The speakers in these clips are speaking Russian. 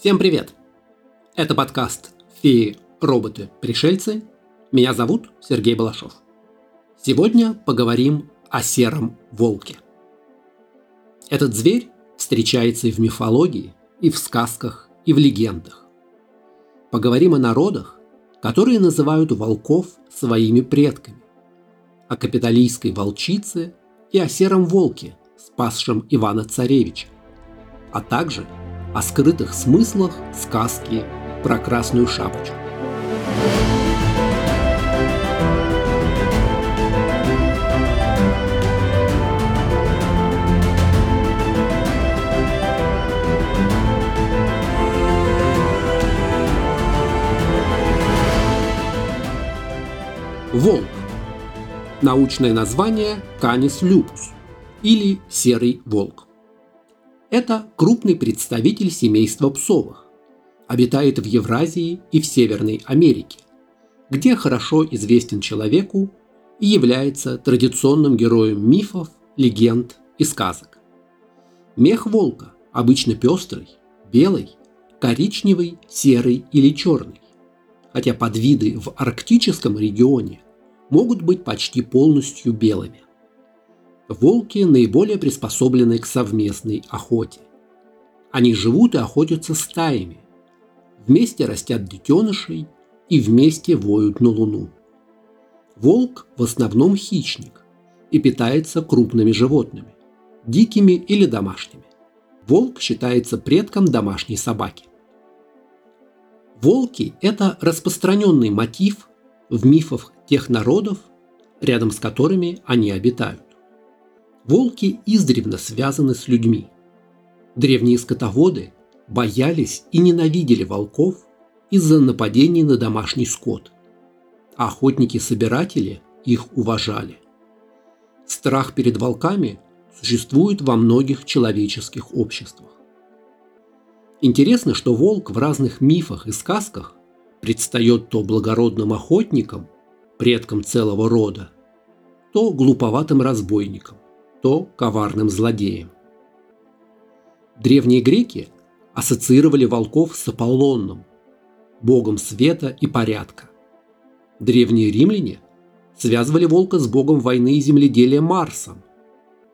Всем привет! Это подкаст «Феи, роботы, пришельцы». Меня зовут Сергей Балашов. Сегодня поговорим о сером волке. Этот зверь встречается и в мифологии, и в сказках, и в легендах. Поговорим о народах, которые называют волков своими предками, о капиталистской волчице и о сером волке, спасшем Ивана Царевича, а также – о скрытых смыслах сказки про красную шапочку. Волк. Научное название Canis lupus или серый волк. Это крупный представитель семейства псовых. Обитает в Евразии и в Северной Америке, где хорошо известен человеку и является традиционным героем мифов, легенд и сказок. Мех волка обычно пестрый, белый, коричневый, серый или черный, хотя подвиды в арктическом регионе могут быть почти полностью белыми волки наиболее приспособлены к совместной охоте. Они живут и охотятся стаями. Вместе растят детенышей и вместе воют на луну. Волк в основном хищник и питается крупными животными, дикими или домашними. Волк считается предком домашней собаки. Волки – это распространенный мотив в мифах тех народов, рядом с которыми они обитают. Волки издревно связаны с людьми. Древние скотоводы боялись и ненавидели волков из-за нападений на домашний скот, а охотники-собиратели их уважали. Страх перед волками существует во многих человеческих обществах. Интересно, что волк в разных мифах и сказках предстает то благородным охотником, предком целого рода, то глуповатым разбойником то коварным злодеем. Древние греки ассоциировали волков с Аполлоном, богом света и порядка. Древние римляне связывали волка с богом войны и земледелия Марсом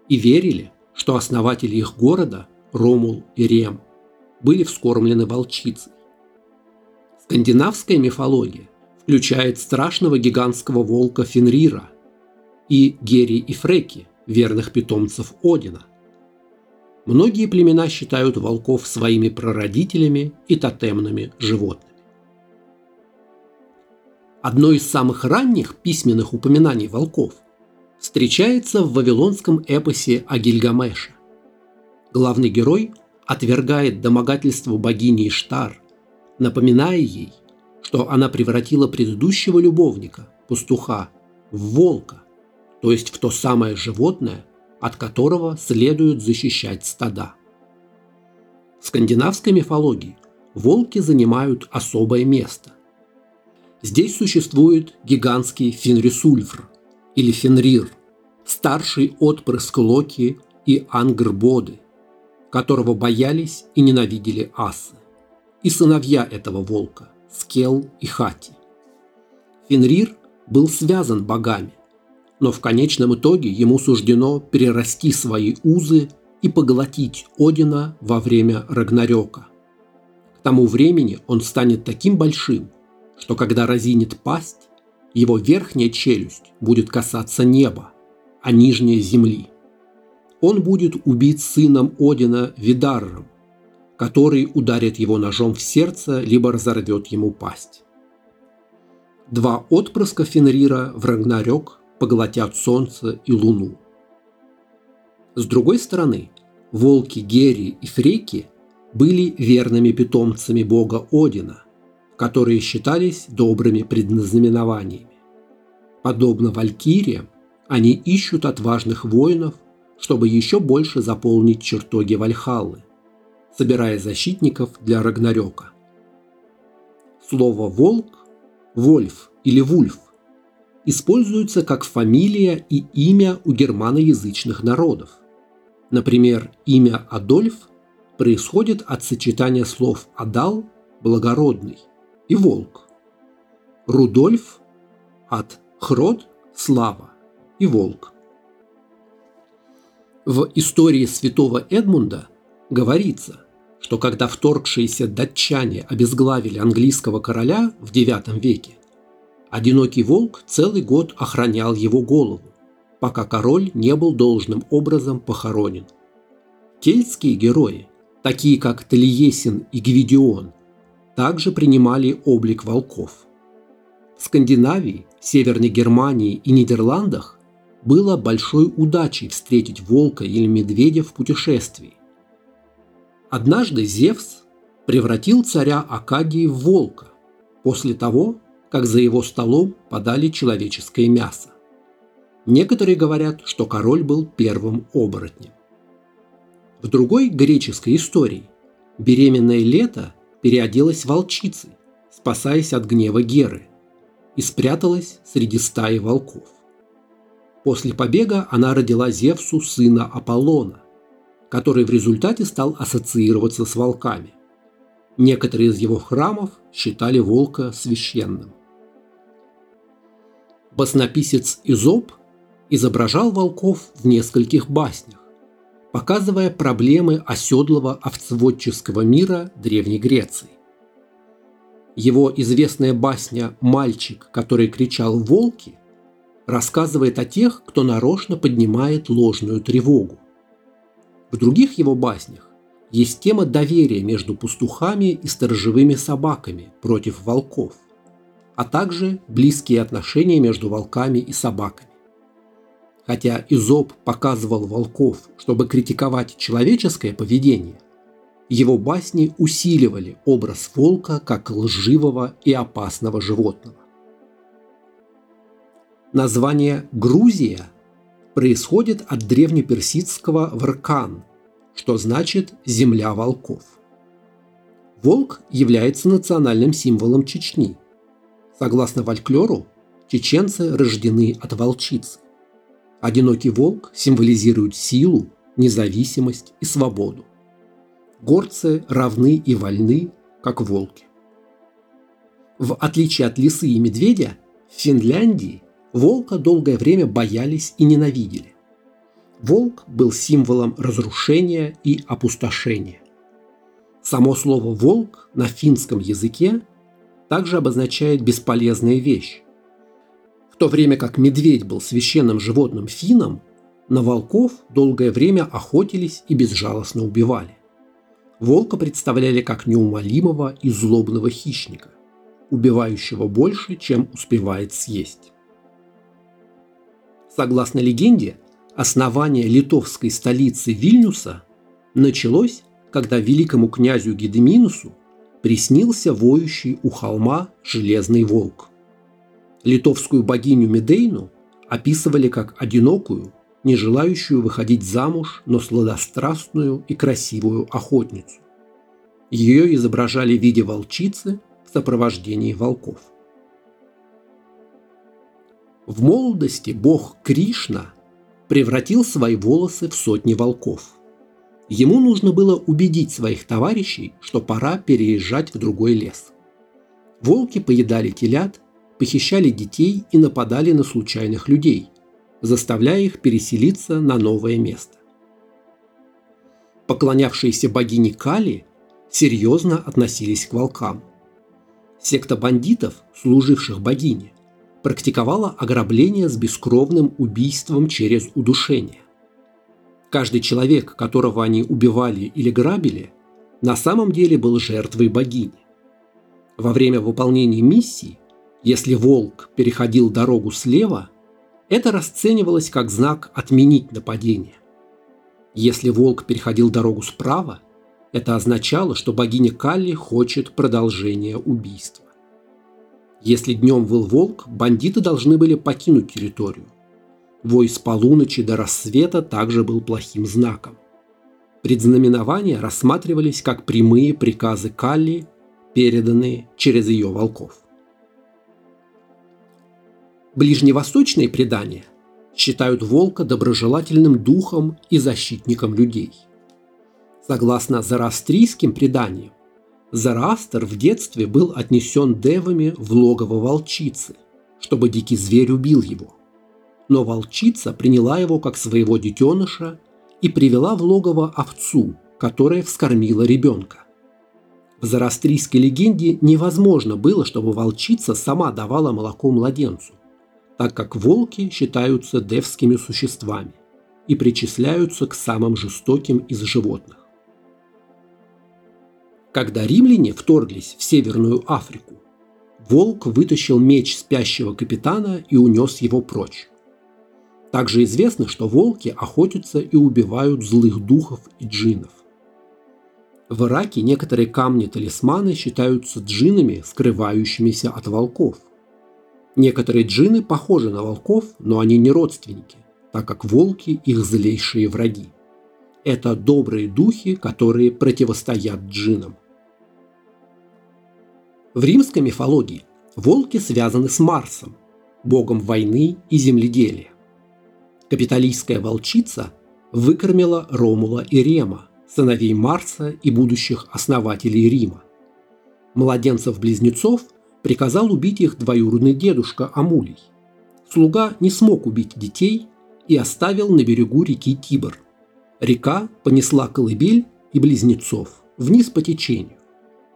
и верили, что основатели их города, Ромул и Рем, были вскормлены волчицей. Скандинавская мифология включает страшного гигантского волка Фенрира и Гери и Фреки – верных питомцев Одина. Многие племена считают волков своими прародителями и тотемными животными. Одно из самых ранних письменных упоминаний волков встречается в вавилонском эпосе о Гильгамеше. Главный герой отвергает домогательство богини Иштар, напоминая ей, что она превратила предыдущего любовника, пастуха, в волка, то есть в то самое животное, от которого следует защищать стада. В скандинавской мифологии волки занимают особое место. Здесь существует гигантский Фенрисульфр или Фенрир, старший отпрыск Локи и Ангрбоды, которого боялись и ненавидели асы, и сыновья этого волка – Скел и Хати. Фенрир был связан богами, но в конечном итоге ему суждено перерасти свои узы и поглотить Одина во время Рагнарёка. К тому времени он станет таким большим, что когда разинет пасть, его верхняя челюсть будет касаться неба, а нижняя – земли. Он будет убит сыном Одина Видарром, который ударит его ножом в сердце, либо разорвет ему пасть. Два отпрыска Фенрира в Рагнарёк поглотят Солнце и Луну. С другой стороны, волки Гери и Фреки были верными питомцами бога Одина, которые считались добрыми предназнаменованиями. Подобно валькириям, они ищут отважных воинов, чтобы еще больше заполнить чертоги Вальхаллы, собирая защитников для Рагнарёка. Слово «волк», «вольф» или «вульф» используются как фамилия и имя у германоязычных народов. Например, имя Адольф происходит от сочетания слов «адал» – благородный и «волк». Рудольф от «хрод» – слава и «волк». В истории святого Эдмунда говорится, что когда вторгшиеся датчане обезглавили английского короля в IX веке, одинокий волк целый год охранял его голову, пока король не был должным образом похоронен. Кельтские герои, такие как Талиесин и Гвидион, также принимали облик волков. В Скандинавии, Северной Германии и Нидерландах было большой удачей встретить волка или медведя в путешествии. Однажды Зевс превратил царя Акадии в волка после того, как за его столом подали человеческое мясо. Некоторые говорят, что король был первым оборотнем. В другой греческой истории беременное лето переоделась волчицей, спасаясь от гнева Геры, и спряталась среди стаи волков. После побега она родила Зевсу сына Аполлона, который в результате стал ассоциироваться с волками. Некоторые из его храмов считали волка священным. Баснописец Изоп изображал волков в нескольких баснях, показывая проблемы оседлого овцеводческого мира Древней Греции. Его известная басня «Мальчик, который кричал «волки» рассказывает о тех, кто нарочно поднимает ложную тревогу. В других его баснях есть тема доверия между пастухами и сторожевыми собаками против волков, а также близкие отношения между волками и собаками. Хотя Изоб показывал волков, чтобы критиковать человеческое поведение, его басни усиливали образ волка как лживого и опасного животного. Название «Грузия» происходит от древнеперсидского «варкан», что значит «земля волков». Волк является национальным символом Чечни. Согласно фольклору, чеченцы рождены от волчицы. Одинокий волк символизирует силу, независимость и свободу. Горцы равны и вольны, как волки. В отличие от лисы и медведя, в Финляндии волка долгое время боялись и ненавидели. Волк был символом разрушения и опустошения. Само слово «волк» на финском языке также обозначает бесполезная вещь, в то время как медведь был священным животным финном, на волков долгое время охотились и безжалостно убивали. Волка представляли как неумолимого и злобного хищника, убивающего больше, чем успевает съесть. Согласно легенде, основание литовской столицы Вильнюса началось, когда великому князю Гедеминусу приснился воющий у холма железный волк – Литовскую богиню Медейну описывали как одинокую, не желающую выходить замуж, но сладострастную и красивую охотницу. Ее изображали в виде волчицы в сопровождении волков. В молодости бог Кришна превратил свои волосы в сотни волков. Ему нужно было убедить своих товарищей, что пора переезжать в другой лес. Волки поедали телят похищали детей и нападали на случайных людей, заставляя их переселиться на новое место. Поклонявшиеся богине Кали серьезно относились к волкам. Секта бандитов, служивших богине, практиковала ограбление с бескровным убийством через удушение. Каждый человек, которого они убивали или грабили, на самом деле был жертвой богини. Во время выполнения миссии если волк переходил дорогу слева, это расценивалось как знак отменить нападение. Если волк переходил дорогу справа, это означало, что богиня Калли хочет продолжения убийства. Если днем выл волк, бандиты должны были покинуть территорию. Вой с полуночи до рассвета также был плохим знаком. Предзнаменования рассматривались как прямые приказы Калли, переданные через ее волков. Ближневосточные предания считают волка доброжелательным духом и защитником людей. Согласно зороастрийским преданиям, Зороастер в детстве был отнесен девами в логово волчицы, чтобы дикий зверь убил его. Но волчица приняла его как своего детеныша и привела в логово овцу, которая вскормила ребенка. В зороастрийской легенде невозможно было, чтобы волчица сама давала молоко младенцу, так как волки считаются девскими существами и причисляются к самым жестоким из животных. Когда римляне вторглись в Северную Африку, волк вытащил меч спящего капитана и унес его прочь. Также известно, что волки охотятся и убивают злых духов и джинов. В Ираке некоторые камни-талисманы считаются джинами, скрывающимися от волков. Некоторые джины похожи на волков, но они не родственники, так как волки – их злейшие враги. Это добрые духи, которые противостоят джинам. В римской мифологии волки связаны с Марсом, богом войны и земледелия. Капиталистская волчица выкормила Ромула и Рема, сыновей Марса и будущих основателей Рима. Младенцев-близнецов приказал убить их двоюродный дедушка Амулий. Слуга не смог убить детей и оставил на берегу реки Тибр. Река понесла колыбель и близнецов вниз по течению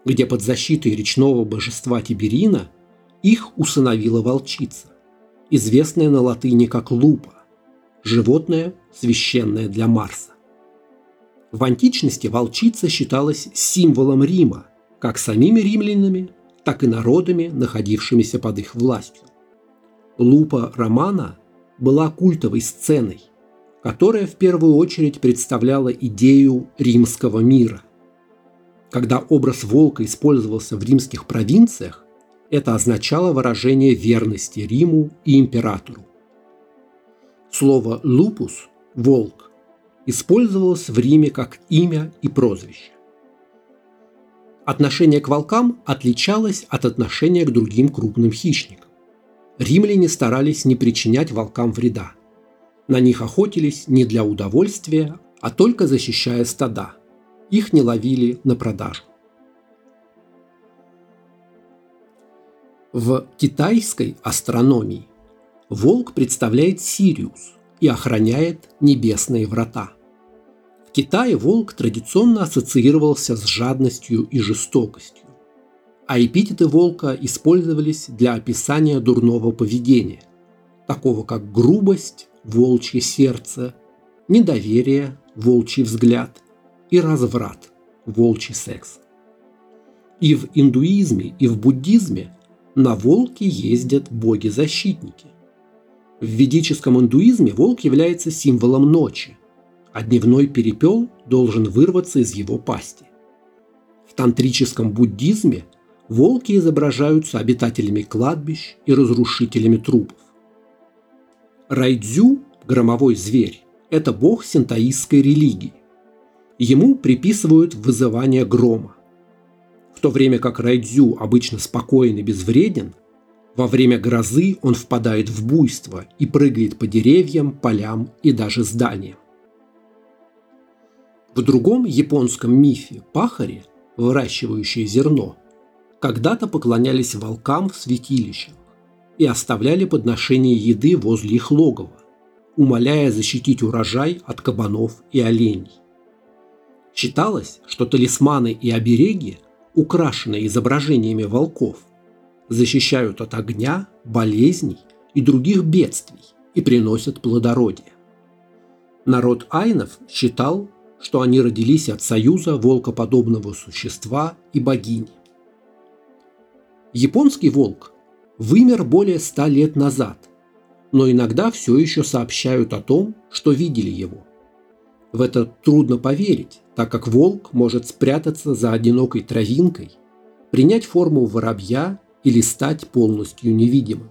где под защитой речного божества Тиберина их усыновила волчица, известная на латыни как лупа, животное, священное для Марса. В античности волчица считалась символом Рима, как самими римлянами, так и народами, находившимися под их властью. Лупа Романа была культовой сценой, которая в первую очередь представляла идею римского мира – когда образ волка использовался в римских провинциях, это означало выражение верности Риму и императору. Слово «лупус» – «волк» использовалось в Риме как имя и прозвище. Отношение к волкам отличалось от отношения к другим крупным хищникам. Римляне старались не причинять волкам вреда. На них охотились не для удовольствия, а только защищая стада – их не ловили на продажу. В китайской астрономии волк представляет Сириус и охраняет небесные врата. В Китае волк традиционно ассоциировался с жадностью и жестокостью, а эпитеты волка использовались для описания дурного поведения, такого как грубость, волчье сердце, недоверие, волчий взгляд – и разврат, волчий секс. И в индуизме, и в буддизме на волке ездят боги-защитники. В ведическом индуизме волк является символом ночи, а дневной перепел должен вырваться из его пасти. В тантрическом буддизме волки изображаются обитателями кладбищ и разрушителями трупов. Райдзю, громовой зверь, это бог синтоистской религии. Ему приписывают вызывание грома. В то время как Райдзю обычно спокоен и безвреден, во время грозы он впадает в буйство и прыгает по деревьям, полям и даже зданиям. В другом японском мифе пахари, выращивающие зерно, когда-то поклонялись волкам в святилищах и оставляли подношение еды возле их логова, умоляя защитить урожай от кабанов и оленей. Считалось, что талисманы и обереги, украшенные изображениями волков, защищают от огня, болезней и других бедствий и приносят плодородие. Народ айнов считал, что они родились от союза волкоподобного существа и богини. Японский волк вымер более ста лет назад, но иногда все еще сообщают о том, что видели его. В это трудно поверить, так как волк может спрятаться за одинокой травинкой, принять форму воробья или стать полностью невидимым.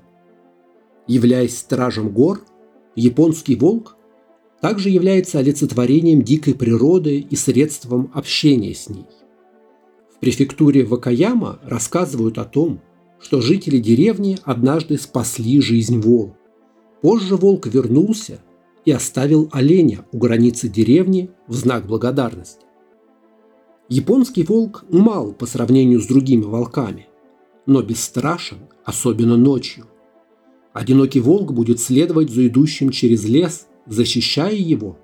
Являясь стражем гор, японский волк также является олицетворением дикой природы и средством общения с ней. В префектуре Вакаяма рассказывают о том, что жители деревни однажды спасли жизнь волка. Позже волк вернулся и оставил оленя у границы деревни в знак благодарности. Японский волк мал по сравнению с другими волками, но бесстрашен, особенно ночью. Одинокий волк будет следовать за идущим через лес, защищая его,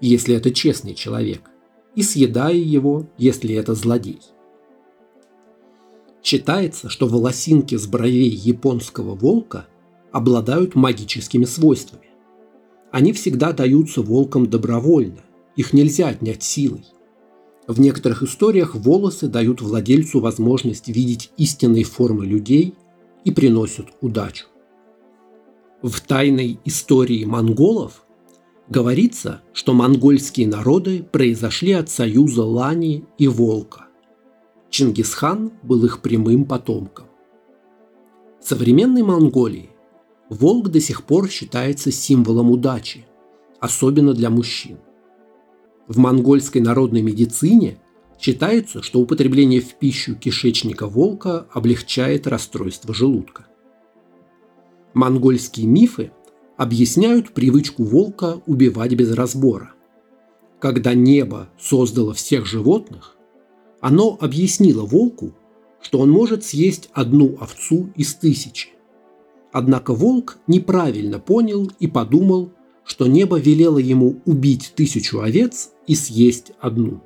если это честный человек, и съедая его, если это злодей. Считается, что волосинки с бровей японского волка обладают магическими свойствами. Они всегда даются волкам добровольно, их нельзя отнять силой. В некоторых историях волосы дают владельцу возможность видеть истинные формы людей и приносят удачу. В тайной истории монголов говорится, что монгольские народы произошли от союза лани и волка. Чингисхан был их прямым потомком. В современной Монголии волк до сих пор считается символом удачи, особенно для мужчин – в монгольской народной медицине считается, что употребление в пищу кишечника волка облегчает расстройство желудка. Монгольские мифы объясняют привычку волка убивать без разбора. Когда небо создало всех животных, оно объяснило волку, что он может съесть одну овцу из тысячи. Однако волк неправильно понял и подумал, что небо велело ему убить тысячу овец и съесть одну.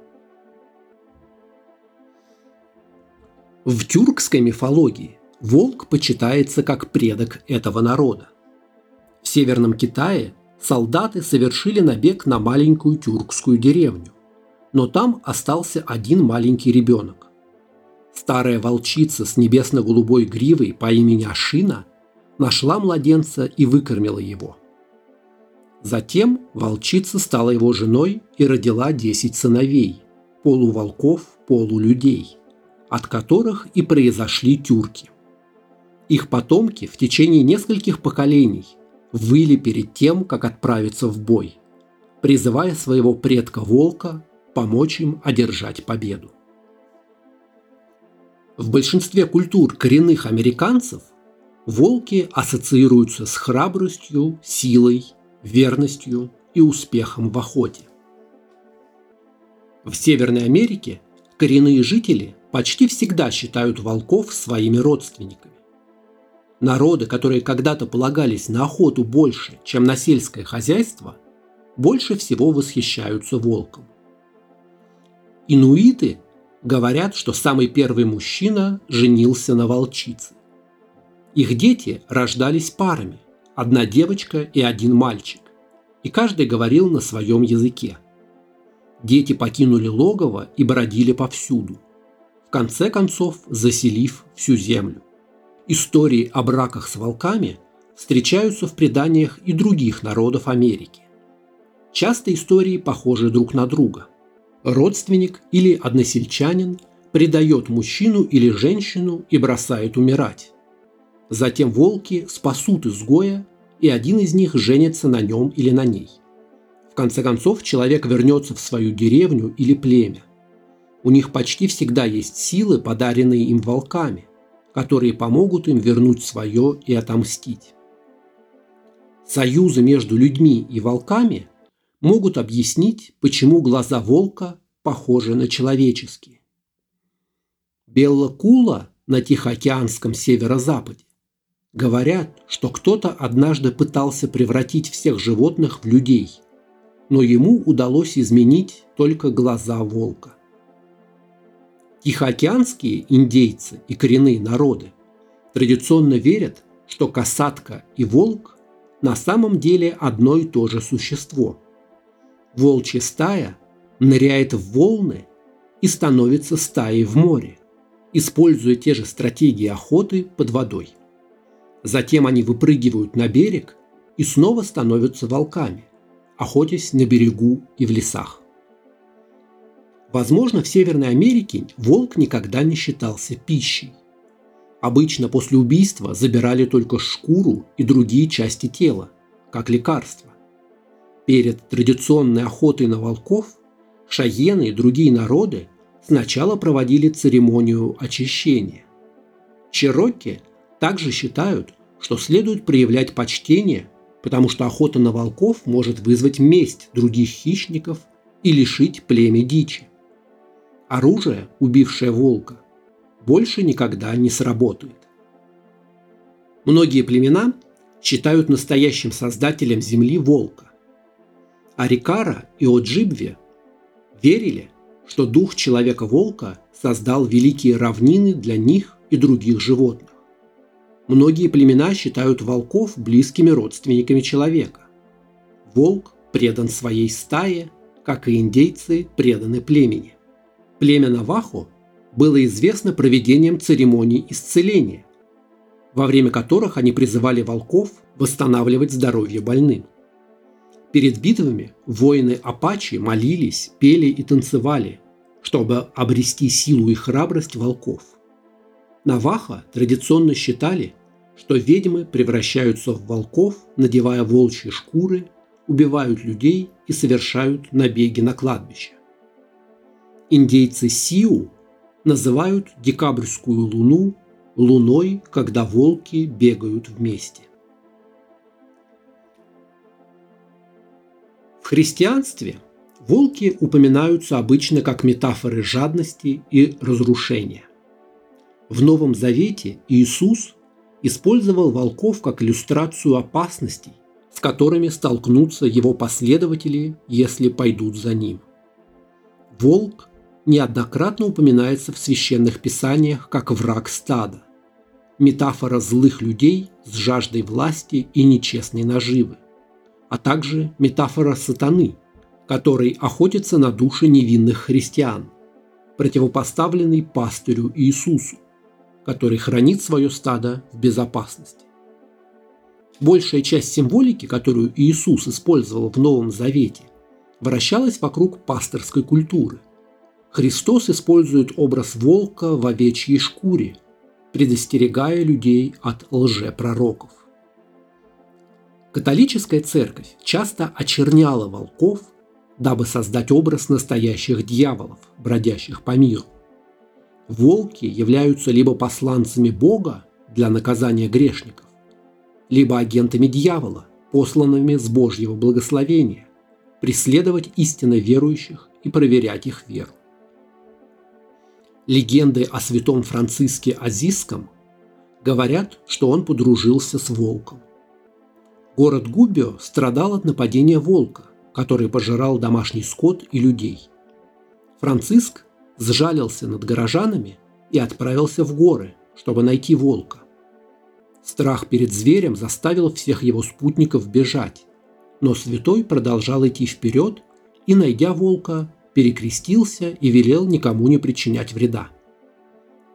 В тюркской мифологии волк почитается как предок этого народа. В Северном Китае солдаты совершили набег на маленькую тюркскую деревню, но там остался один маленький ребенок. Старая волчица с небесно-голубой гривой по имени Ашина нашла младенца и выкормила его – Затем волчица стала его женой и родила десять сыновей, полуволков, полулюдей, от которых и произошли тюрки. Их потомки в течение нескольких поколений выли перед тем, как отправиться в бой, призывая своего предка волка помочь им одержать победу. В большинстве культур коренных американцев волки ассоциируются с храбростью, силой верностью и успехом в охоте. В Северной Америке коренные жители почти всегда считают волков своими родственниками. Народы, которые когда-то полагались на охоту больше, чем на сельское хозяйство, больше всего восхищаются волком. Инуиты говорят, что самый первый мужчина женился на волчице. Их дети рождались парами, одна девочка и один мальчик, и каждый говорил на своем языке. Дети покинули логово и бродили повсюду, в конце концов заселив всю землю. Истории о браках с волками встречаются в преданиях и других народов Америки. Часто истории похожи друг на друга. Родственник или односельчанин предает мужчину или женщину и бросает умирать. Затем волки спасут изгоя, и один из них женится на нем или на ней. В конце концов, человек вернется в свою деревню или племя. У них почти всегда есть силы, подаренные им волками, которые помогут им вернуть свое и отомстить. Союзы между людьми и волками могут объяснить, почему глаза волка похожи на человеческие. Белла Кула на Тихоокеанском северо-западе Говорят, что кто-то однажды пытался превратить всех животных в людей, но ему удалось изменить только глаза волка. Тихоокеанские индейцы и коренные народы традиционно верят, что касатка и волк на самом деле одно и то же существо. Волчья стая ныряет в волны и становится стаей в море, используя те же стратегии охоты под водой. Затем они выпрыгивают на берег и снова становятся волками, охотясь на берегу и в лесах. Возможно, в Северной Америке волк никогда не считался пищей. Обычно после убийства забирали только шкуру и другие части тела, как лекарство. Перед традиционной охотой на волков шаены и другие народы сначала проводили церемонию очищения. Чероки также считают, что следует проявлять почтение, потому что охота на волков может вызвать месть других хищников и лишить племя дичи. оружие, убившее волка, больше никогда не сработает. Многие племена считают настоящим создателем земли волка. Арикара и Оджибве верили, что дух человека-волка создал великие равнины для них и других животных. Многие племена считают волков близкими родственниками человека. Волк предан своей стае, как и индейцы преданы племени. Племя Навахо было известно проведением церемоний исцеления, во время которых они призывали волков восстанавливать здоровье больным. Перед битвами воины Апачи молились, пели и танцевали, чтобы обрести силу и храбрость волков. Наваха традиционно считали, что ведьмы превращаются в волков, надевая волчьи шкуры, убивают людей и совершают набеги на кладбище. Индейцы Сиу называют декабрьскую луну луной, когда волки бегают вместе. В христианстве волки упоминаются обычно как метафоры жадности и разрушения. В Новом Завете Иисус использовал волков как иллюстрацию опасностей, с которыми столкнутся его последователи, если пойдут за ним. Волк неоднократно упоминается в священных писаниях как враг стада, метафора злых людей с жаждой власти и нечестной наживы, а также метафора сатаны, который охотится на души невинных христиан, противопоставленный пастырю Иисусу, который хранит свое стадо в безопасности. Большая часть символики, которую Иисус использовал в Новом Завете, вращалась вокруг пасторской культуры. Христос использует образ волка в овечьей шкуре – предостерегая людей от лжепророков. Католическая церковь часто очерняла волков, дабы создать образ настоящих дьяволов, бродящих по миру. Волки являются либо посланцами Бога для наказания грешников, либо агентами дьявола, посланными с Божьего благословения, преследовать истинно верующих и проверять их веру. Легенды о святом Франциске Азиском говорят, что он подружился с волком. Город Губио страдал от нападения волка, который пожирал домашний скот и людей. Франциск сжалился над горожанами и отправился в горы, чтобы найти волка. Страх перед зверем заставил всех его спутников бежать, но святой продолжал идти вперед и, найдя волка, перекрестился и велел никому не причинять вреда.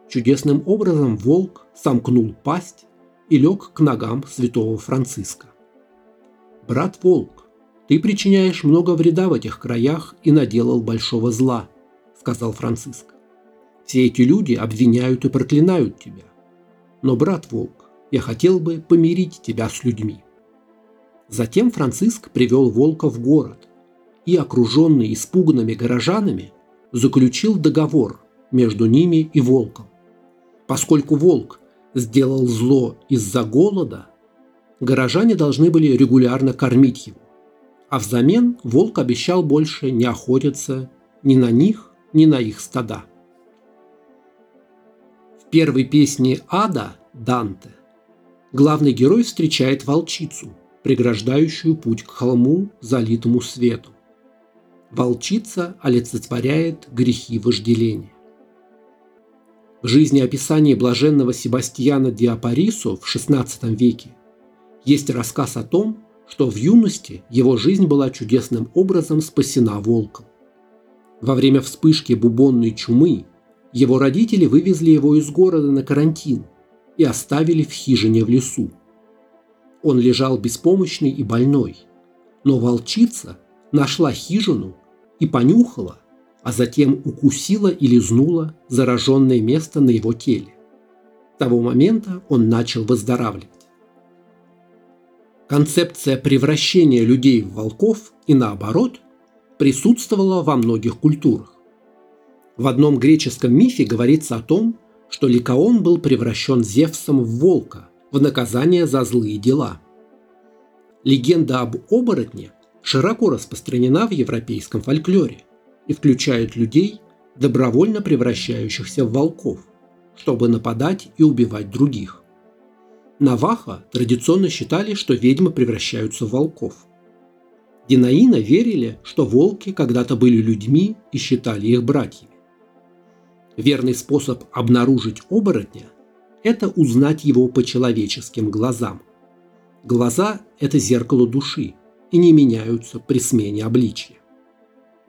Чудесным образом волк сомкнул пасть и лег к ногам святого Франциска. «Брат волк, ты причиняешь много вреда в этих краях и наделал большого зла», – сказал Франциск. «Все эти люди обвиняют и проклинают тебя. Но, брат волк, я хотел бы помирить тебя с людьми». Затем Франциск привел волка в город, и, окруженный испуганными горожанами, заключил договор между ними и волком. Поскольку волк сделал зло из-за голода, горожане должны были регулярно кормить его, а взамен волк обещал больше не охотиться ни на них, ни на их стада. В первой песне «Ада» Данте главный герой встречает волчицу, преграждающую путь к холму, залитому светом волчица олицетворяет грехи вожделения. В жизни описания блаженного Себастьяна Диапарисо в XVI веке есть рассказ о том, что в юности его жизнь была чудесным образом спасена волком. Во время вспышки бубонной чумы его родители вывезли его из города на карантин и оставили в хижине в лесу. Он лежал беспомощный и больной, но волчица нашла хижину и понюхала, а затем укусила и лизнула зараженное место на его теле. С того момента он начал выздоравливать. Концепция превращения людей в волков и наоборот присутствовала во многих культурах. В одном греческом мифе говорится о том, что Ликаон был превращен Зевсом в волка в наказание за злые дела. Легенда об оборотне широко распространена в европейском фольклоре и включает людей, добровольно превращающихся в волков, чтобы нападать и убивать других. Наваха традиционно считали, что ведьмы превращаются в волков. Динаина верили, что волки когда-то были людьми и считали их братьями. Верный способ обнаружить оборотня – это узнать его по человеческим глазам. Глаза – это зеркало души и не меняются при смене обличия.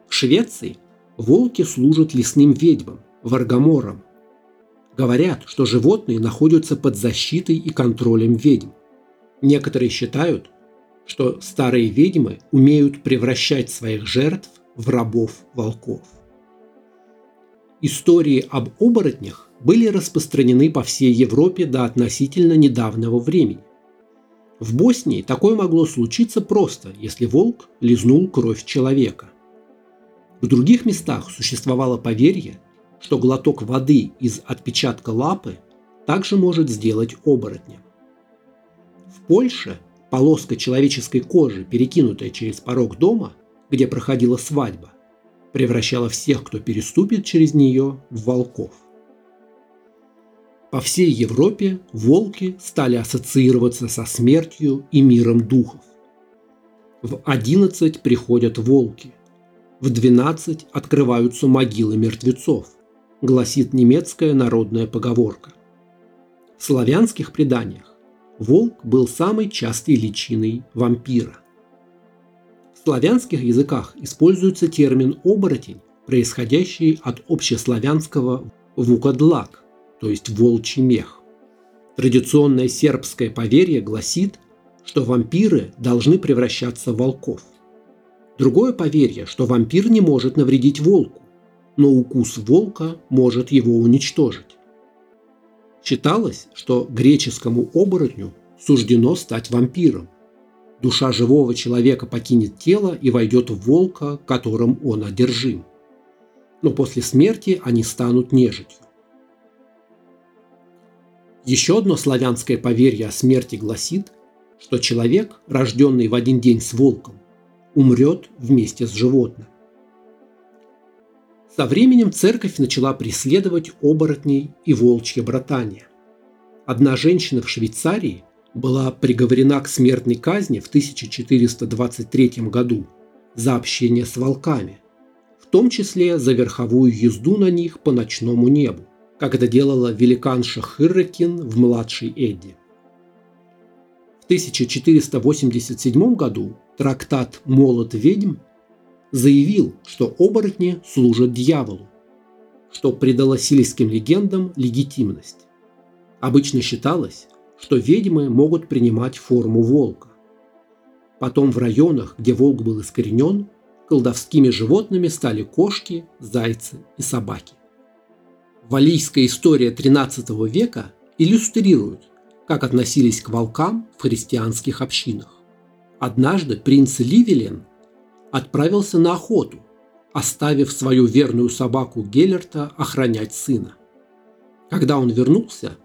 В Швеции волки служат лесным ведьмам, варгаморам. Говорят, что животные находятся под защитой и контролем ведьм. Некоторые считают, что старые ведьмы умеют превращать своих жертв в рабов волков. Истории об оборотнях были распространены по всей Европе до относительно недавнего времени. В Боснии такое могло случиться просто, если волк лизнул кровь человека. В других местах существовало поверье, что глоток воды из отпечатка лапы также может сделать оборотня. В Польше полоска человеческой кожи, перекинутая через порог дома, где проходила свадьба, превращала всех, кто переступит через нее, в волков. По всей Европе волки стали ассоциироваться со смертью и миром духов. В 11 приходят волки, в 12 открываются могилы мертвецов, гласит немецкая народная поговорка. В славянских преданиях волк был самой частой личиной вампира. В славянских языках используется термин «оборотень», происходящий от общеславянского «вукадлак», то есть «волчий мех». Традиционное сербское поверье гласит, что вампиры должны превращаться в волков. Другое поверье, что вампир не может навредить волку, но укус волка может его уничтожить. Считалось, что греческому оборотню суждено стать вампиром, Душа живого человека покинет тело и войдет в волка, которым он одержим. Но после смерти они станут нежитью. Еще одно славянское поверье о смерти гласит, что человек, рожденный в один день с волком, умрет вместе с животным. Со временем церковь начала преследовать оборотней и волчье братание. Одна женщина в Швейцарии была приговорена к смертной казни в 1423 году за общение с волками, в том числе за верховую езду на них по ночному небу, как это делала великанша Хыррекин в «Младшей Эдди». В 1487 году трактат «Молот ведьм» заявил, что оборотни служат дьяволу, что придало сельским легендам легитимность. Обычно считалось, что ведьмы могут принимать форму волка. Потом в районах, где волк был искоренен, колдовскими животными стали кошки, зайцы и собаки. Валийская история XIII века иллюстрирует, как относились к волкам в христианских общинах. Однажды принц Ливелен отправился на охоту, оставив свою верную собаку Геллерта охранять сына. Когда он вернулся,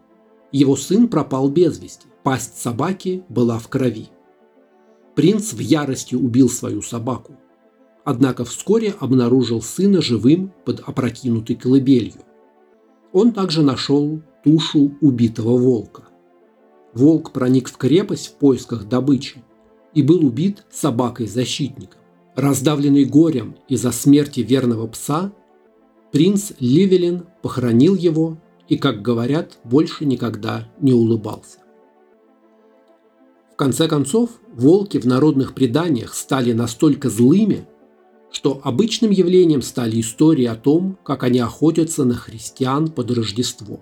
его сын пропал без вести, пасть собаки была в крови. Принц в ярости убил свою собаку, однако вскоре обнаружил сына живым под опрокинутой колыбелью. Он также нашел тушу убитого волка. Волк проник в крепость в поисках добычи и был убит собакой-защитником. Раздавленный горем из-за смерти верного пса, принц Ливелин похоронил его и, как говорят, больше никогда не улыбался. В конце концов, волки в народных преданиях стали настолько злыми, что обычным явлением стали истории о том, как они охотятся на христиан под Рождество.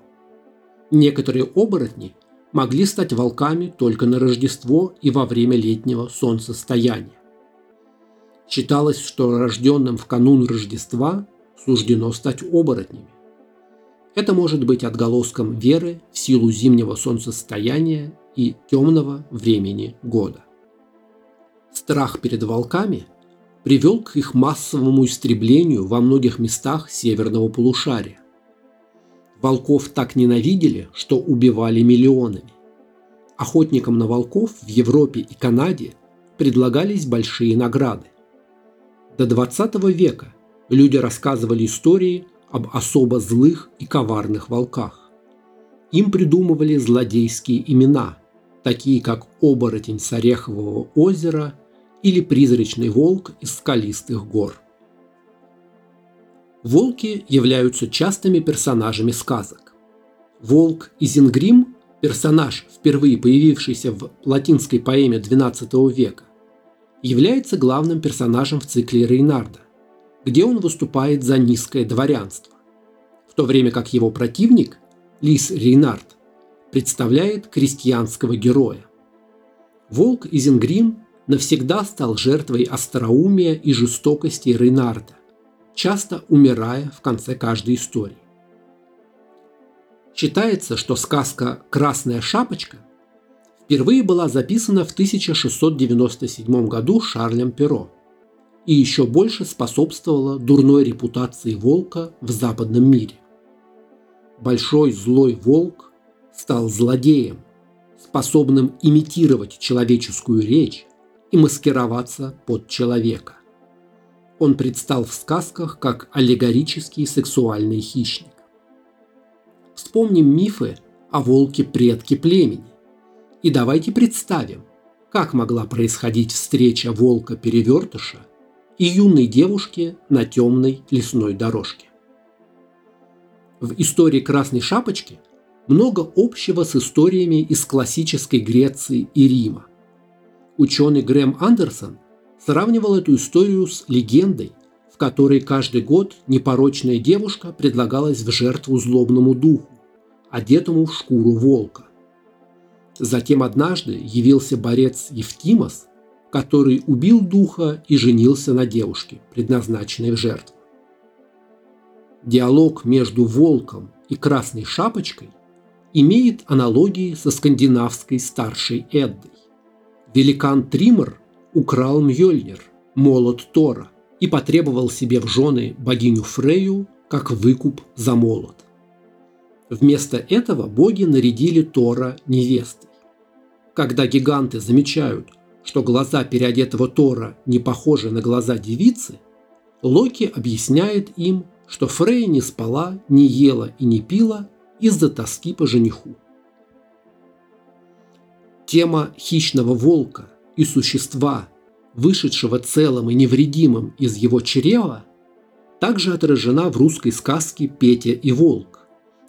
Некоторые оборотни могли стать волками только на Рождество и во время летнего солнцестояния. Считалось, что рожденным в канун Рождества суждено стать оборотнями. Это может быть отголоском веры в силу зимнего солнцестояния и темного времени года. Страх перед волками привел к их массовому истреблению во многих местах северного полушария. Волков так ненавидели, что убивали миллионами. Охотникам на волков в Европе и Канаде предлагались большие награды. До 20 века люди рассказывали истории об особо злых и коварных волках. Им придумывали злодейские имена, такие как оборотень с Орехового озера или призрачный волк из скалистых гор. Волки являются частыми персонажами сказок. Волк Изингрим – персонаж, впервые появившийся в латинской поэме XII века, является главным персонажем в цикле Рейнарда, где он выступает за низкое дворянство, в то время как его противник, Лис Рейнард, представляет крестьянского героя. Волк Изингрим навсегда стал жертвой остроумия и жестокости Рейнарда, часто умирая в конце каждой истории. Считается, что сказка «Красная шапочка» впервые была записана в 1697 году Шарлем Перо и еще больше способствовала дурной репутации волка в западном мире. Большой злой волк стал злодеем, способным имитировать человеческую речь и маскироваться под человека. Он предстал в сказках как аллегорический сексуальный хищник. Вспомним мифы о волке-предке племени. И давайте представим, как могла происходить встреча волка-перевертыша и юной девушки на темной лесной дорожке. В истории Красной Шапочки много общего с историями из классической Греции и Рима. Ученый Грэм Андерсон сравнивал эту историю с легендой, в которой каждый год непорочная девушка предлагалась в жертву злобному духу, одетому в шкуру волка. Затем однажды явился борец Евтимос, который убил духа и женился на девушке, предназначенной в жертву. Диалог между волком и красной шапочкой имеет аналогии со скандинавской старшей Эддой. Великан Тримор украл Мьёльнир, молот Тора, и потребовал себе в жены богиню Фрею как выкуп за молот. Вместо этого боги нарядили Тора невестой. Когда гиганты замечают, что глаза переодетого Тора не похожи на глаза девицы, Локи объясняет им, что Фрея не спала, не ела и не пила из-за тоски по жениху. Тема хищного волка и существа, вышедшего целым и невредимым из его чрева, также отражена в русской сказке «Петя и волк»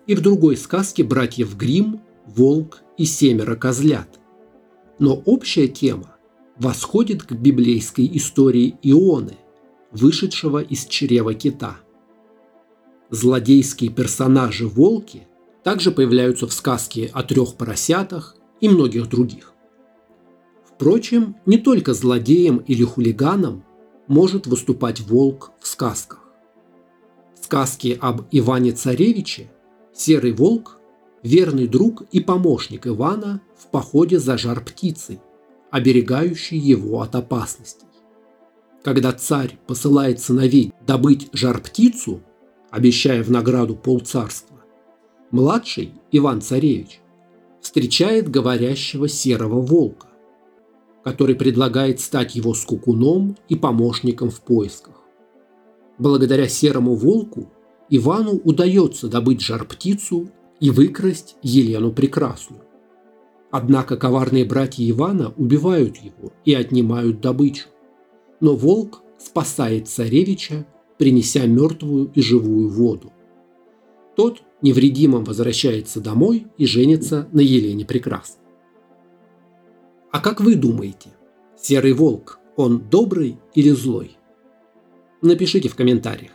и в другой сказке братьев Грим «Волк и семеро козлят». Но общая тема восходит к библейской истории Ионы, вышедшего из чрева кита. Злодейские персонажи-волки также появляются в сказке о трех поросятах и многих других. Впрочем, не только злодеем или хулиганом может выступать волк в сказках. В сказке об Иване Царевиче серый волк – верный друг и помощник Ивана в походе за жар птицей, оберегающий его от опасностей. Когда царь посылает сыновей добыть жар птицу, обещая в награду полцарства, младший Иван-царевич встречает говорящего серого волка, который предлагает стать его скукуном и помощником в поисках. Благодаря серому волку Ивану удается добыть жар-птицу и выкрасть Елену Прекрасную. Однако коварные братья Ивана убивают его и отнимают добычу. Но волк спасает царевича, принеся мертвую и живую воду. Тот невредимым возвращается домой и женится на Елене Прекрасной. А как вы думаете, серый волк, он добрый или злой? Напишите в комментариях.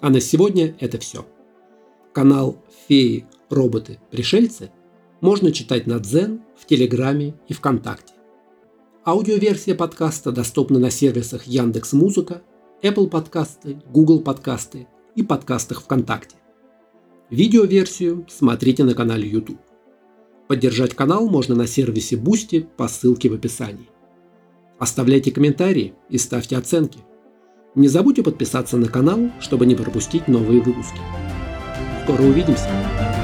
А на сегодня это все. Канал «Феи, роботы, пришельцы» можно читать на Дзен, в Телеграме и ВКонтакте. Аудиоверсия подкаста доступна на сервисах Яндекс Музыка, Apple подкасты, Google подкасты и подкастах ВКонтакте. Видеоверсию смотрите на канале YouTube. Поддержать канал можно на сервисе Boosty по ссылке в описании. Оставляйте комментарии и ставьте оценки. Не забудьте подписаться на канал, чтобы не пропустить новые выпуски. Скоро увидимся!